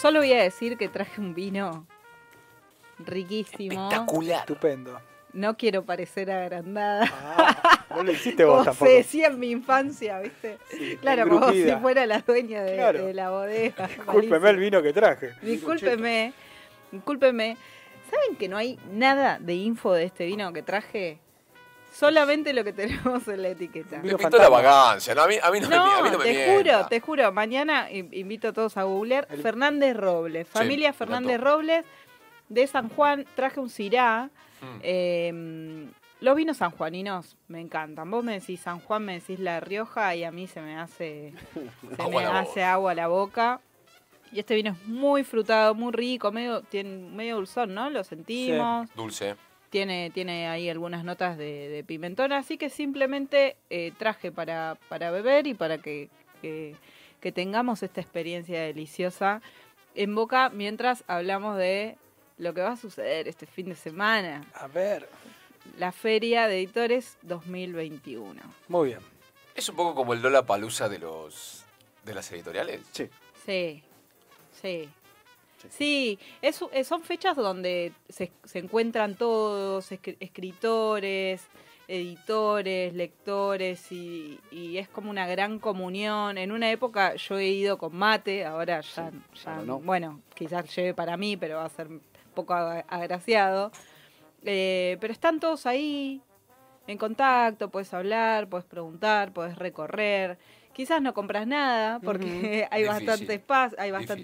Solo voy a decir que traje un vino riquísimo. Espectacular. Estupendo. No quiero parecer agrandada. Ah, no lo hiciste vos Como tampoco. se decía en mi infancia, ¿viste? Sí, Claro, como si fuera la dueña de, Claro. de la bodega. Discúlpeme el vino que traje. Discúlpeme, discúlpeme. ¿Saben que no hay nada de info de este vino que traje? Solamente lo que tenemos en la etiqueta. Me Vino pintó la vagancia. No, a mí, a mí no, me, a mí no me te mienta. juro, te juro. Mañana in- invito a todos a googlear El- Fernández Robles. Familia Fernández. Robles de San Juan. Traje un Cirá. Mm. Eh, los vinos sanjuaninos me encantan. Vos me decís San Juan, me decís La Rioja y a mí se me hace, se Agua me a la hace boca. agua a la boca. Y este vino es muy frutado, muy rico, medio, tiene medio dulzón, ¿no? Lo sentimos. Dulce. Tiene, tiene ahí algunas notas de, de pimentón, así que simplemente eh, traje para, para beber y para que, que- que tengamos esta experiencia deliciosa en boca mientras hablamos de lo que va a suceder este fin de semana, A ver. la Feria de Editores 2021. Muy bien. Es un poco como el Lola Palusa de los de las editoriales. Sí. Sí, sí. Sí. Es- eh, son fechas donde se, se encuentran todos, escri- escritores, editores, lectores, y, y es como una gran comunión. En una época yo he ido con mate, ahora ya, no. bueno, quizás lleve para mí, pero va a ser un poco agra- agraciado. Eh, pero están todos ahí, en contacto, puedes hablar, puedes preguntar, puedes recorrer. Quizás no compras nada porque hay bastante espacio, hay bastante.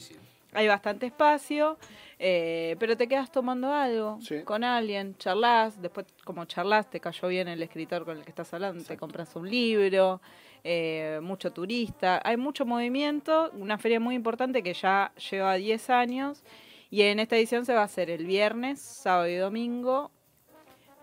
Hay bastante espacio, eh, pero te quedas tomando algo Sí. con alguien, charlas, después como charlas te cayó bien el escritor con el que estás hablando, te compras un libro, eh, mucho turista, hay mucho movimiento, una feria muy importante que ya lleva 10 años y en esta edición se va a hacer el viernes, sábado y domingo,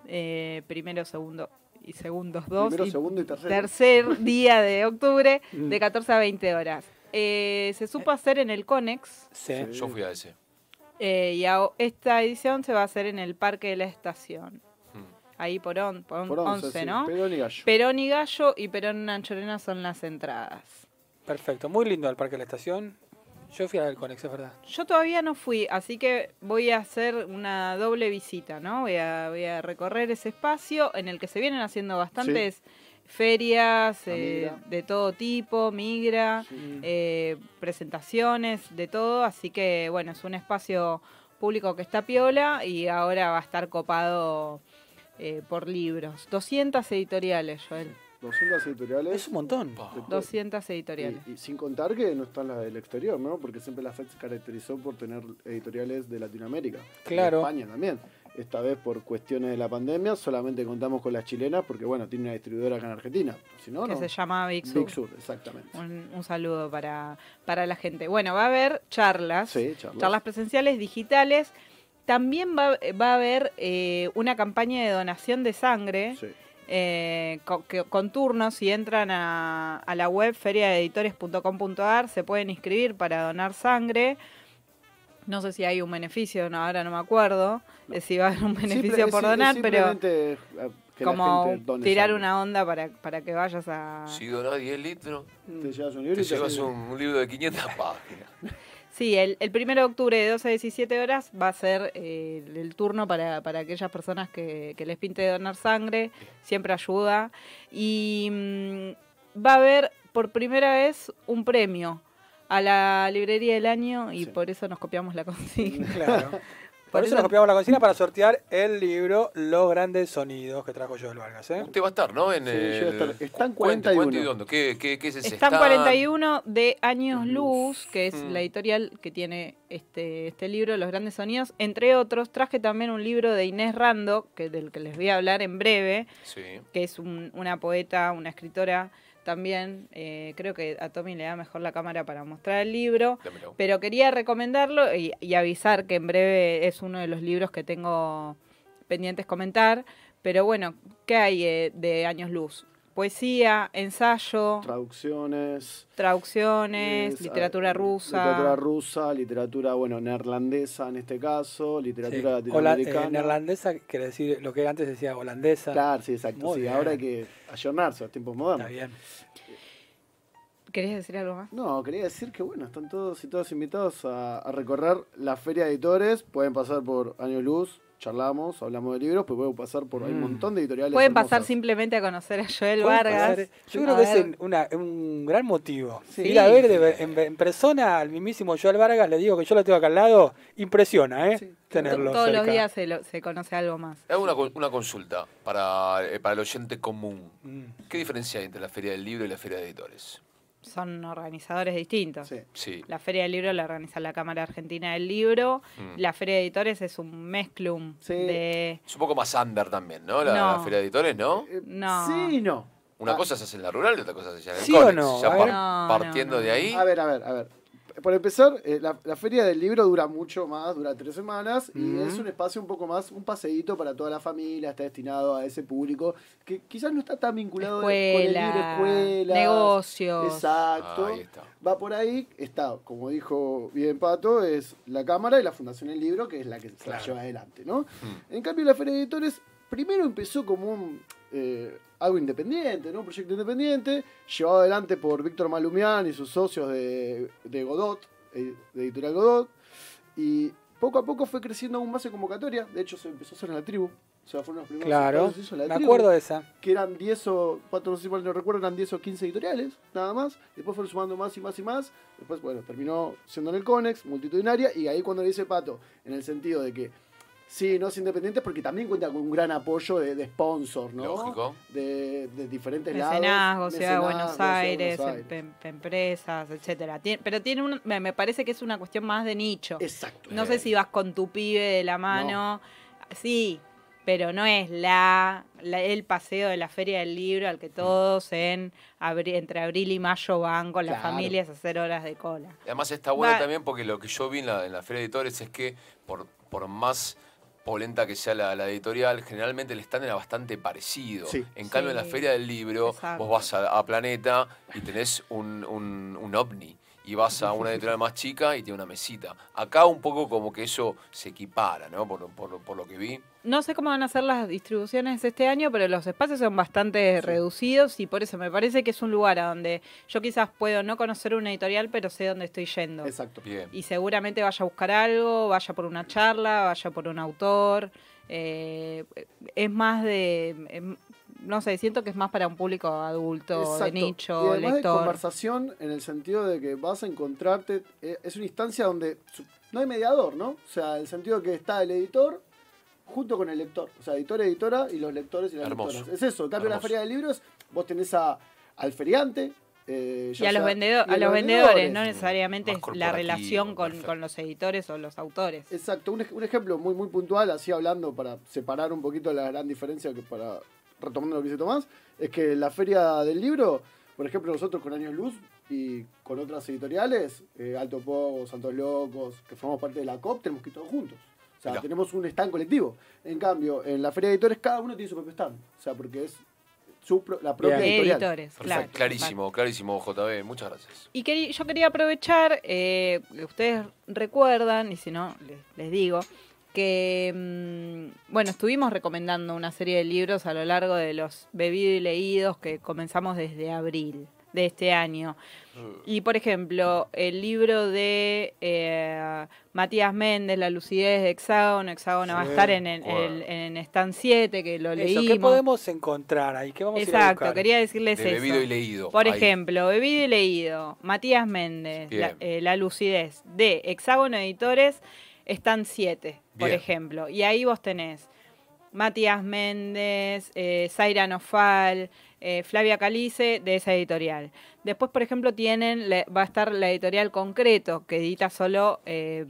eh, primero, segundo y segundos dos Primero, y segundo y tercero. tercer día de octubre Mm. de 14 a 20 horas. Eh, se supo hacer en el Conex Sí. Yo fui a ese. eh, y a- esta edición se va a hacer en el Parque de la Estación. Mm. Ahí por, on, por, Por 11, 11, sí, ¿no? Perón y Gallo. Perón y Gallo y Perón Anchorena son las entradas. Perfecto. Muy lindo el Parque de la Estación. Yo fui al Conex, es verdad. Yo todavía no fui, así que voy a hacer una doble visita, ¿no? Voy a, voy a recorrer ese espacio en el que se vienen haciendo bastantes ferias La eh, de todo tipo, migra, eh, presentaciones, de todo, así que bueno, es un espacio público que está piola y ahora va a estar copado eh, por libros. 200 editoriales, Joel. 200 editoriales. Es un montón. Pa. 200 editoriales. Y, y sin contar que no están las del exterior, ¿no? Porque siempre la FED se caracterizó por tener editoriales de Latinoamérica. Claro. De España también. Esta vez por cuestiones de la pandemia solamente contamos con las chilenas porque, bueno, tiene una distribuidora acá en Argentina. Si no, que no. se llama Big Sur. Big Sur, exactamente. Un, un saludo para, para la gente. Bueno, va a haber charlas, Sí, charlas. charlas presenciales, digitales. También va, va a haber eh, una campaña de donación de sangre Sí. eh, con, que- con turnos. Si entran a, a la web feriadeeditores.com.ar se pueden inscribir para donar sangre. No sé si hay un beneficio, no, ahora no me acuerdo de si va a haber un beneficio Simple- por donar, pero eh, como tirar sangre. una onda para, para que vayas a... Si donás 10 litros, Te llevas un libro te y te llevas un, un libro de 500 páginas. Sí, el, el 1 de octubre de 12 a 17 horas va a ser eh, el turno para, para aquellas personas que, que les pinte donar sangre, siempre ayuda. Y mm, va a haber por primera vez un premio a la librería del año y Sí. por eso nos copiamos la consigna. Claro. Por, Por eso eso- nos copiamos la cocina para sortear el libro Los grandes sonidos que trajo Joel Vargas. ¿eh? Usted va a estar, ¿no? En Sí, el... yo voy a estar. Están Cuente, 41. cuente y dónde. ¿Qué, qué, qué es ese Están stand? 41 de Años Luz, que es Mm. la editorial que tiene este, este libro, Los Grandes Sonidos. Entre otros, traje también un libro de Inés Rando, que, del que les voy a hablar en breve, Sí. que es un- una poeta, una escritora también. eh, creo que a Tommy le da mejor la cámara para mostrar el libro. Dámelo. Pero quería recomendarlo y, y avisar que en breve es uno de los libros que tengo pendientes comentar. Pero bueno, ¿qué hay eh, de Años Luz? Poesía, ensayo, Traducciones. traducciones, es, literatura ah, rusa. Literatura rusa, literatura, bueno, neerlandesa en este caso, literatura Sí. Hola- eh, latinoamericana. neerlandesa quiere decir lo que antes decía holandesa. Claro, sí, exacto. Muy sí, bien. ahora hay que ayornarse a los tiempos Está modernos. bien. ¿Querías decir algo más? No, quería decir que bueno, están todos y todas invitados a, a recorrer la feria de editores. Pueden pasar por Año Luz, charlamos, hablamos de libros, pero pueden pasar por. Hay un Mm. montón de editoriales. Pueden pasar simplemente a conocer a Joel Vargas. pasar- Yo creo que es ver. en- una- un gran motivo. Sí. Ir a ver de en, en persona al mismísimo Joel Vargas, le digo que yo lo tengo acá al lado, impresiona, ¿eh? Sí. Tenerlo Todos los días se, lo- se conoce algo más. Hago una, co- una consulta para, eh, para el oyente común. Mm. ¿Qué diferencia hay entre la Feria del Libro y la Feria de Editores? Son organizadores distintos. Sí. Sí. La Feria del Libro la organiza la Cámara Argentina del Libro. Mm. La Feria de Editores es un mezclum Sí. de... Es un poco más under también, ¿no? La, No. la Feria de Editores, ¿no? Eh, No. Sí no. Una Ah, cosa se hace en la rural y otra cosa se hace en el ¿Sí o no? Ya par-. No, partiendo no, de ahí. A ver, a ver, a ver. Por empezar, eh, la, la feria del libro dura mucho más, dura tres semanas y es un espacio un poco más, un paseíto para toda la familia, está destinado a ese público que quizás no está tan vinculado con el libro, Escuela, escuelas, negocios. Exacto. Ahí está. Va por ahí, está, como dijo bien Pato, es la Cámara y la Fundación del Libro, que es la que se la Claro. lleva adelante, ¿no? Mm. En cambio, la Feria de Editores primero empezó como un, eh, algo independiente, ¿no? Un proyecto independiente, llevado adelante por Víctor Malumián y sus socios de, de Godot, eh, de Editorial Godot, y poco a poco fue creciendo aún más en convocatoria, de hecho se empezó a hacer en la tribu, o sea, fueron los primeros Claro, que se hizo en la me tribu acuerdo de esa. que eran 10 o, Pato, no sé si mal no recuerdo, eran 10 o 15 editoriales, nada más. Después fueron sumando más y más y más. Después, bueno, terminó siendo en el Conex, multitudinaria, y ahí cuando le dice Pato, en el sentido de que sí, no es independiente, porque también cuenta con un gran apoyo de, de sponsor, ¿no? Lógico. De, de diferentes lados. Mecenazgo, Ciudad de Buenos Ciudad de Aires, Buenos Aires. em- em- empresas, etcétera. Tien- pero tiene un, me me parece que es una cuestión más de nicho. Exacto. No sé si vas con tu pibe de la mano. Sí, pero no es la, la- el paseo de la Feria del Libro al que todos en abri- entre abril y mayo van con las Claro. familias a hacer horas de cola. Y Además está bueno Va- también porque lo que yo vi en la, en la Feria de Editores es que por, por más polenta que sea la, la editorial, generalmente el stand era bastante parecido. Sí. En cambio, en la. Feria del Libro, Exacto. vos vas a, a Planeta y tenés un, un, un ovni. Y vas a una editorial más chica y tiene una mesita. Acá un poco como que eso se equipara, ¿no? Por, por- por lo que vi. No sé cómo van a ser las distribuciones este año, pero los espacios son bastante reducidos y por eso me parece que es un lugar a donde yo quizás puedo no conocer una editorial, pero sé dónde estoy yendo. Exacto. Bien. y seguramente vaya a buscar algo, vaya por una charla, vaya por un autor. eh, es más de, em, no sé, siento que es más para un público adulto, de Exacto. y nicho, además de lector. conversación en el sentido de que vas a encontrarte, eh, es una instancia donde no hay mediador, ¿no? O sea, el sentido que está el editor junto con el lector, o sea, editor, editora y los lectores y las Hermoso. lectoras. Es eso, en cambio en la feria de libros vos tenés a, al feriante, eh, Y ya a los, vendedor- y a los vendedores, no Mm, necesariamente es la relación con, con los editores o los autores. Exacto, un, un ejemplo muy muy puntual, así hablando para separar un poquito la gran diferencia que para retomando lo que dice Tomás, es que la feria del libro, por ejemplo, nosotros con Años Luz y con otras editoriales, eh, Alto Pogo, Santos Locos, que formamos parte de la COP, tenemos que ir todos juntos. O sea, Mirá. tenemos un stand colectivo. En cambio, en la feria de editores cada uno tiene su propio stand. O sea, porque es su pro- la propia Bien. editorial. Editores, claro. Clarísimo, clarísimo, JB. Muchas gracias. Y querí- yo quería aprovechar, eh, que ustedes recuerdan, y si no, les, les digo, que, mm, bueno, estuvimos recomendando una serie de libros a lo largo de los bebidos y leídos que comenzamos desde abril de este año. Y, por ejemplo, el libro de eh, Matías Méndez, La lucidez de Hexágono, Hexágono va a estar en, el- bueno. el- en Stand 7, que lo Eso, leímos. ¿qué podemos encontrar ahí? ¿Qué vamos a ir a Exacto, quería decirles De eso. bebido y leído. Por Ahí. ejemplo, Bebido y Leído, Matías Méndez, la, eh, La lucidez de Hexágono Editores, están siete, por Bien. ejemplo. Y ahí vos tenés Matías Méndez, eh, Zaira Nofal, eh, Flavia Calice, de esa editorial. Después, por ejemplo, tienen va a estar la editorial Concreto, que edita solo eh,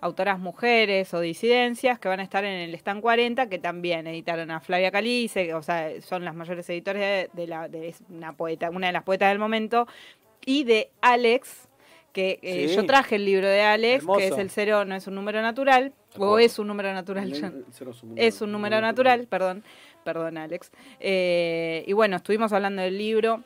autoras mujeres o disidencias, que van a estar en el Stand 40, que también editaron a Flavia Calice, que, o sea, son las mayores editores de, de la, de es una poeta, una de las poetas del momento, y de Alex, que eh, Sí. yo traje el libro de Alex, Hermoso. que es el cero, no es un número natural, o es un número natural. El- ya- el cero es un es un número natural, perdón, perdón Alex. Eh, y bueno, estuvimos hablando del libro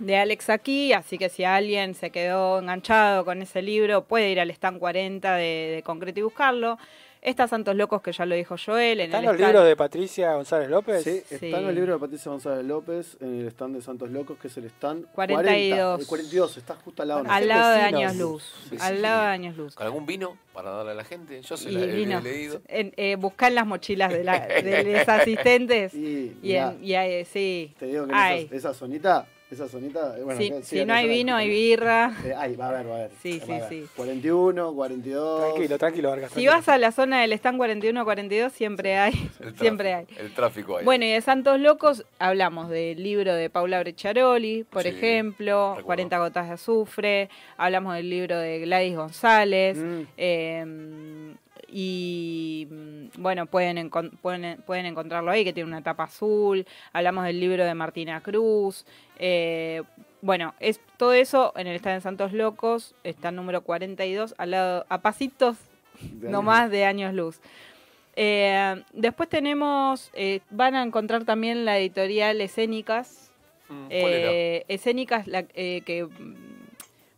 de Alex aquí, así que si alguien se quedó enganchado con ese libro, puede ir al stand 40 de, de Concreto y buscarlo. Está Santos Locos, que ya lo dijo Joel. En ¿Están el los stand- libros de Patricia González López? Sí, Sí. está en el libro de Patricia González López, en el stand de Santos Locos, que es el stand 42. 40, el 42, está justo al lado. Al lado de. Años Luz. Vecinos. Al lado de Años Luz. ¿Con algún vino para darle a la gente? Yo se Y la he, vino. he leído. En, eh, buscá en las mochilas de, la, de los asistentes. Y, Y, mirá, en- y hay- sí. te digo que en esa, esa zonita, esa zonita, eh, bueno, Si- si no hay vino, hay birra. Eh, ay, va a haber, va a haber. Sí, va sí, sí. 41, 42. Tranquilo, tranquilo, Vargas. Si vas a la zona del stand 41-42, siempre hay. El Siempre hay. El tráfico hay. Bueno, y de Santos Locos hablamos del libro de Paula Brecciaroli, por Sí, ejemplo, recuerdo. 40 gotas de azufre, hablamos del libro de Gladys González, Mm. eh, y mm, bueno, pueden, encon- pueden, pueden encontrarlo ahí, que tiene una tapa azul, hablamos del libro de Martina Cruz, eh, bueno, es todo eso en el stand de Santos Locos, está el número 42, al lado, a pasitos De no años. más de años luz. Eh, después tenemos, eh, van a encontrar también la editorial Escénicas. Mm. Eh, Escénicas, la, eh, que mm,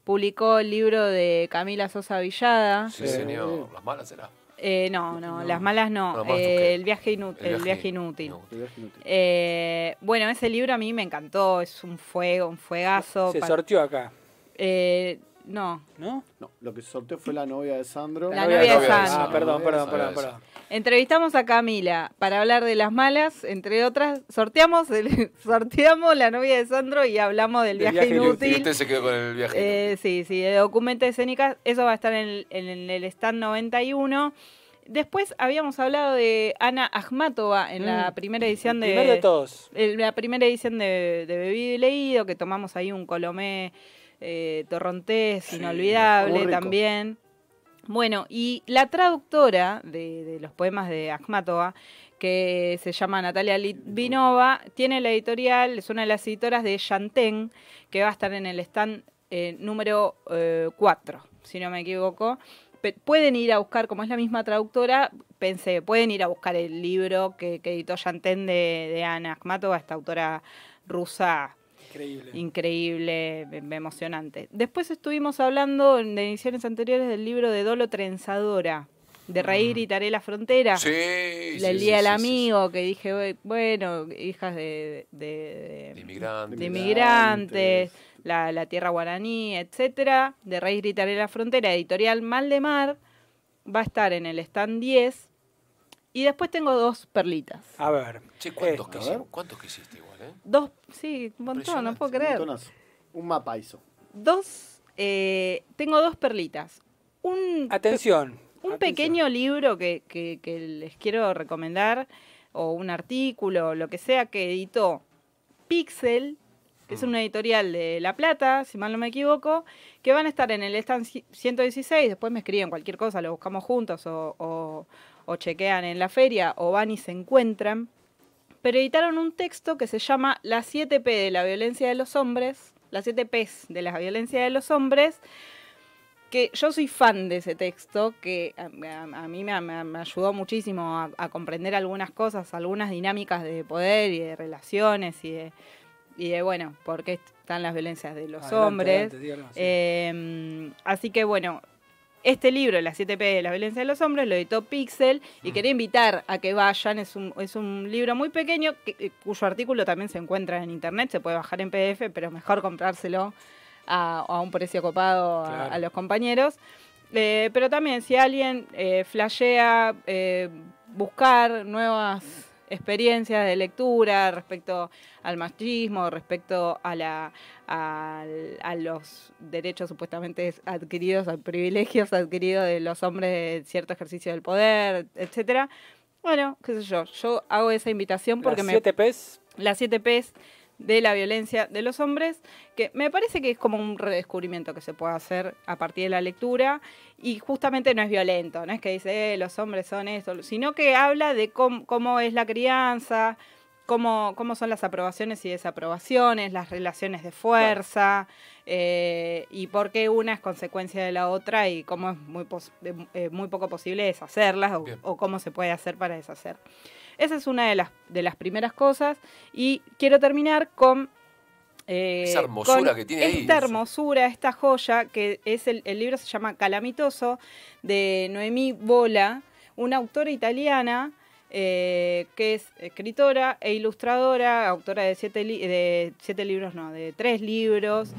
publicó el libro de Camila Sosa Villada. Sí, señor. Las malas será. Eh, no, no, las malas no. Eh, el, viaje inú- el, viaje inútil. El viaje inútil. Eh, bueno, ese libro a mí me encantó, es un fuego, un fuegazo. Se sortió acá, eh, no, ¿no? No, lo que sorteó fue la novia de Sandro. La novia novia de Sandro. Ah, perdón, perdón, perdón, perdón. Entrevistamos a Camila para hablar de las malas, entre otras. Sorteamos, el- sorteamos la novia de Sandro y hablamos del viaje, Y inútil. usted se quedó con el viaje Eh, inútil. sí, sí, de documento escénicas. Eso va a estar en el, en el stand 91. Después habíamos hablado de Ana Akhmatova en la Mm. primera edición de. Primero de todos. en la primera edición de, de Bebido y Leído, que tomamos ahí un colomé eh, torrontés Sí, inolvidable también. Bueno, y la traductora de, de los poemas de Akhmatova, que se llama Natalia Litvinova, tiene la editorial, es una de las editoras de Yantén, que va a estar en el stand eh, número 4, si no me equivoco. Pe- pueden ir a buscar, como es la misma traductora, pensé, pueden ir a buscar el libro que, que editó Yantén de, de Ana Akhmatova, esta autora rusa Increíble. increíble, em- emocionante. Después estuvimos hablando en de ediciones anteriores del libro de Dolo Trenzadora, de Reír y Taré la Frontera. Sí, sí, El sí, Día del sí, sí, Amigo, que dije, "Bue- bueno, hijas de, de- sí. de- De inmigrantes. de inmigrantes, la, la tierra guaraní, etcétera, de Reír y Taré la Frontera, editorial Mal de Mar, va a estar en el stand 10. Y después tengo dos perlitas. A ver. Che, ¿cuántos, que ver. ¿Cuántos que hiciste igual, eh? Dos, sí, un montón, no puedo creer. Un mapa hizo. Dos, eh, tengo dos perlitas. Un, Atención. un atención. pequeño libro que, que- que les quiero recomendar, o un artículo, lo que sea, que editó Pixel, que es una editorial de La Plata, si mal no me equivoco, que van a estar en el stand ci- 116, después me escriben cualquier cosa, lo buscamos juntos o, o- o chequean en la feria o van y se encuentran. Pero editaron un texto que se llama Las 7 P de la violencia de los hombres, las 7 Ps de la violencia de los hombres, que yo soy fan de ese texto, que a, a- a mí me, me- me ayudó muchísimo a, a comprender algunas cosas, algunas dinámicas de poder y de relaciones y de, y de bueno, por qué están las violencias de los Adelante, hombres. adelante, díganos, sí. Eh, así que bueno, este libro, La 7P de la violencia de los hombres, lo editó Pixel y Mm. quería invitar a que vayan. Es un, es un libro muy pequeño que- eh, cuyo artículo también se encuentra en internet, se puede bajar en PDF, pero es mejor comprárselo a, a un precio copado a, los compañeros. Eh, pero también si alguien eh, flashea eh, buscar nuevas experiencias de lectura respecto al machismo, respecto a, la, al- a los derechos supuestamente adquiridos, a privilegios adquiridos de los hombres de cierto ejercicio del poder, etcétera. Bueno, qué sé yo, yo hago esa invitación porque Las me siete P's. las 7 P's de la violencia de los hombres, que me parece que es como un redescubrimiento que se puede hacer a partir de la lectura y justamente no es violento, no es que dice "Eh, los hombres son esto, sino que habla de cómo, cómo es la crianza, cómo, cómo son las aprobaciones y desaprobaciones, las relaciones de fuerza eh, y por qué una es consecuencia de la otra y cómo es muy, pos- de- eh, muy poco posible deshacerlas o cómo se puede hacer para deshacer. Esa es una de las, de las primeras cosas. Y quiero terminar con... eh, Esa hermosura con que tiene ahí. Esta hermosura, esta joya, que es el, el libro se llama Calamitoso, de Noemí Bola. una autora italiana eh, que es escritora e ilustradora, autora de siete, li- de siete libros, no, de tres libros,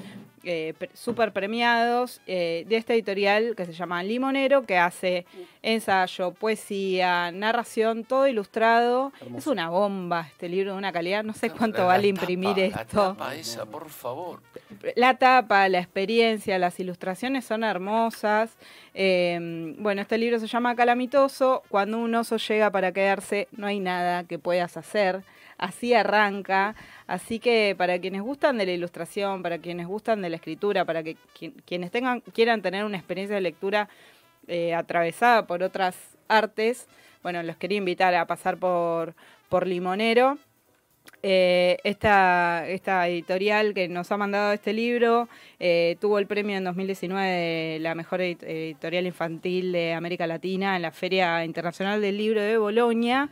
eh, súper premiados, eh, de esta editorial que se llama Limonero, que hace ensayo, poesía, narración, todo ilustrado. Hermoso. Es una bomba este libro de una calidad, no sé cuánto La- la vale tapa, imprimir La esto. tapa esa, por favor. La tapa, la experiencia, las ilustraciones son hermosas. Eh, bueno, este libro se llama Calamitoso. Cuando un oso llega para quedarse, no hay nada que puedas hacer. Así arranca. Así que para quienes gustan de la ilustración, para quienes gustan de la escritura, para que quien- quienes tengan, quieran tener una experiencia de lectura eh, atravesada por otras artes, bueno, los quería invitar a pasar por, por Limonero. Eh, esta, esta editorial que nos ha mandado este libro eh, tuvo el premio en 2019 de la mejor edit- editorial infantil de América Latina en la Feria Internacional del Libro de Bolonia.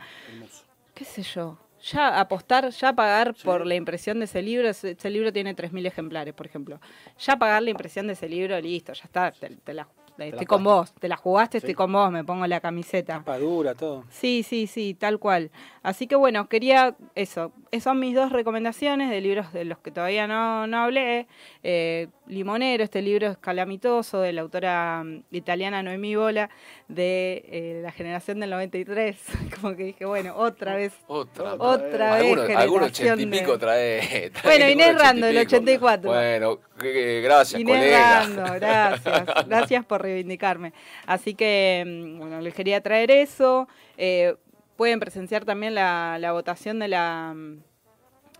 ¿Qué sé yo? Ya apostar, ya pagar por la impresión de ese libro, ese, ese libro tiene 3.000 ejemplares, por ejemplo. Ya pagar la impresión de ese libro, listo, ya está, te, te la, estoy la con vos, te la jugaste, Sí. estoy con vos, me pongo la camiseta. Tapa dura, todo. Sí, sí, sí, tal cual. Así que bueno, quería eso. Esas son mis dos recomendaciones de libros de los que todavía no, no hablé. Eh, Limonero, este libro es calamitoso de la autora mm, italiana Noemí Bola de eh, la generación del 93. Como que dije, bueno, otra vez. Otra. Otra vez. Algunos algunos ochenta y de- pico trae. trae Bueno, Inés Rando, del pico. 84. Bueno, gracias, Inés colega. Rando, gracias. Gracias por reivindicarme. Así que, mm, bueno, les quería traer eso. Eh, pueden presenciar también la, la votación de la, mm,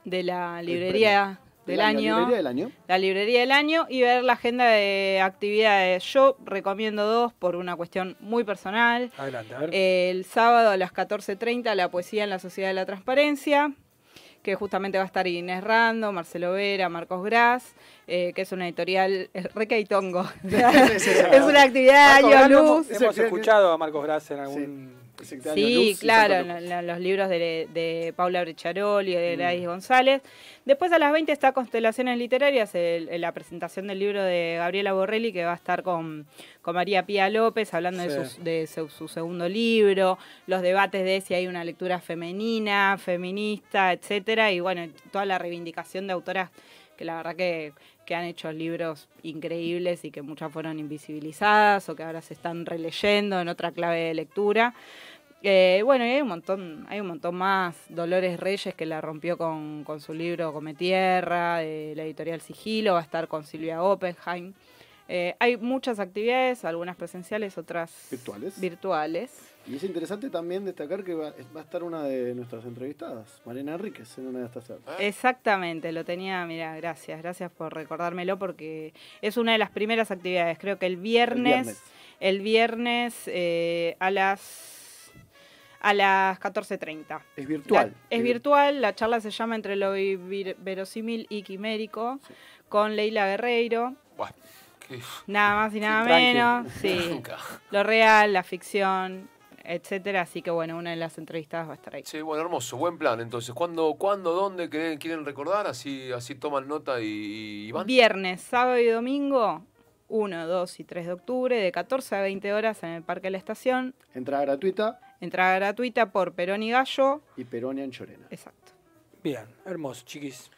de la librería del año. Librería del año. La librería del año y ver la agenda de actividades. Yo recomiendo dos por una cuestión muy personal. Adelante, a ver. El sábado a las 14.30 la poesía en la Sociedad de la Transparencia, que justamente va a estar Inés Rando, Marcelo Vera, Marcos Gras, eh, que es una editorial reca y tongo. es una actividad Marcos año luz. Hemos, escuchado a Marcos Gras en algún... Sí, Luz y claro, en los libros de, de Paula Brecharoli, de Mm. Gladys González. Después a las 20 está Constelaciones Literarias, el- el- la presentación del libro de Gabriela Borrelli, que va a estar con, con María Pía López, hablando Sí. de su, su segundo libro, los debates de si hay una lectura femenina, feminista, etcétera, y bueno, toda la reivindicación de autoras que la verdad que, que han hecho libros increíbles y que muchas fueron invisibilizadas o que ahora se están releyendo en otra clave de lectura. Eh, bueno, y hay un montón, hay un montón más. Dolores Reyes que la rompió con, con su libro Come Tierra, de la editorial Sigilo, va a estar con Silvia Oppenheim. Eh, hay muchas actividades, algunas presenciales, otras Virtuales. virtuales. Y es interesante también destacar que va, va a estar una de nuestras entrevistadas, Mariana Enríquez, en una de estas charlas. Exactamente, lo tenía, mira, gracias, gracias por recordármelo porque es una de las primeras actividades. Creo que el viernes, el viernes, eh, a las a las 14.30. Es virtual. La- es Eh, virtual, la charla se llama Entre lo vir- verosímil y quimérico, con Leila Guerreiro, Buah, qué nada más y nada menos, sí, lo real, la ficción, etcétera, así que bueno, una de las entrevistadas va a estar ahí. Sí, bueno, hermoso, buen plan. Entonces, ¿cuándo, cuándo dónde quieren, quieren recordar? Así, así toman nota y, y van. Viernes, sábado y domingo, 1, 2 y 3 de octubre, de 14 a 20 horas en el Parque de la Estación. Entrada gratuita Entrada gratuita por Perón y Gallo. y Peronia en Chorena. Exacto. Bien, hermoso, chiquis.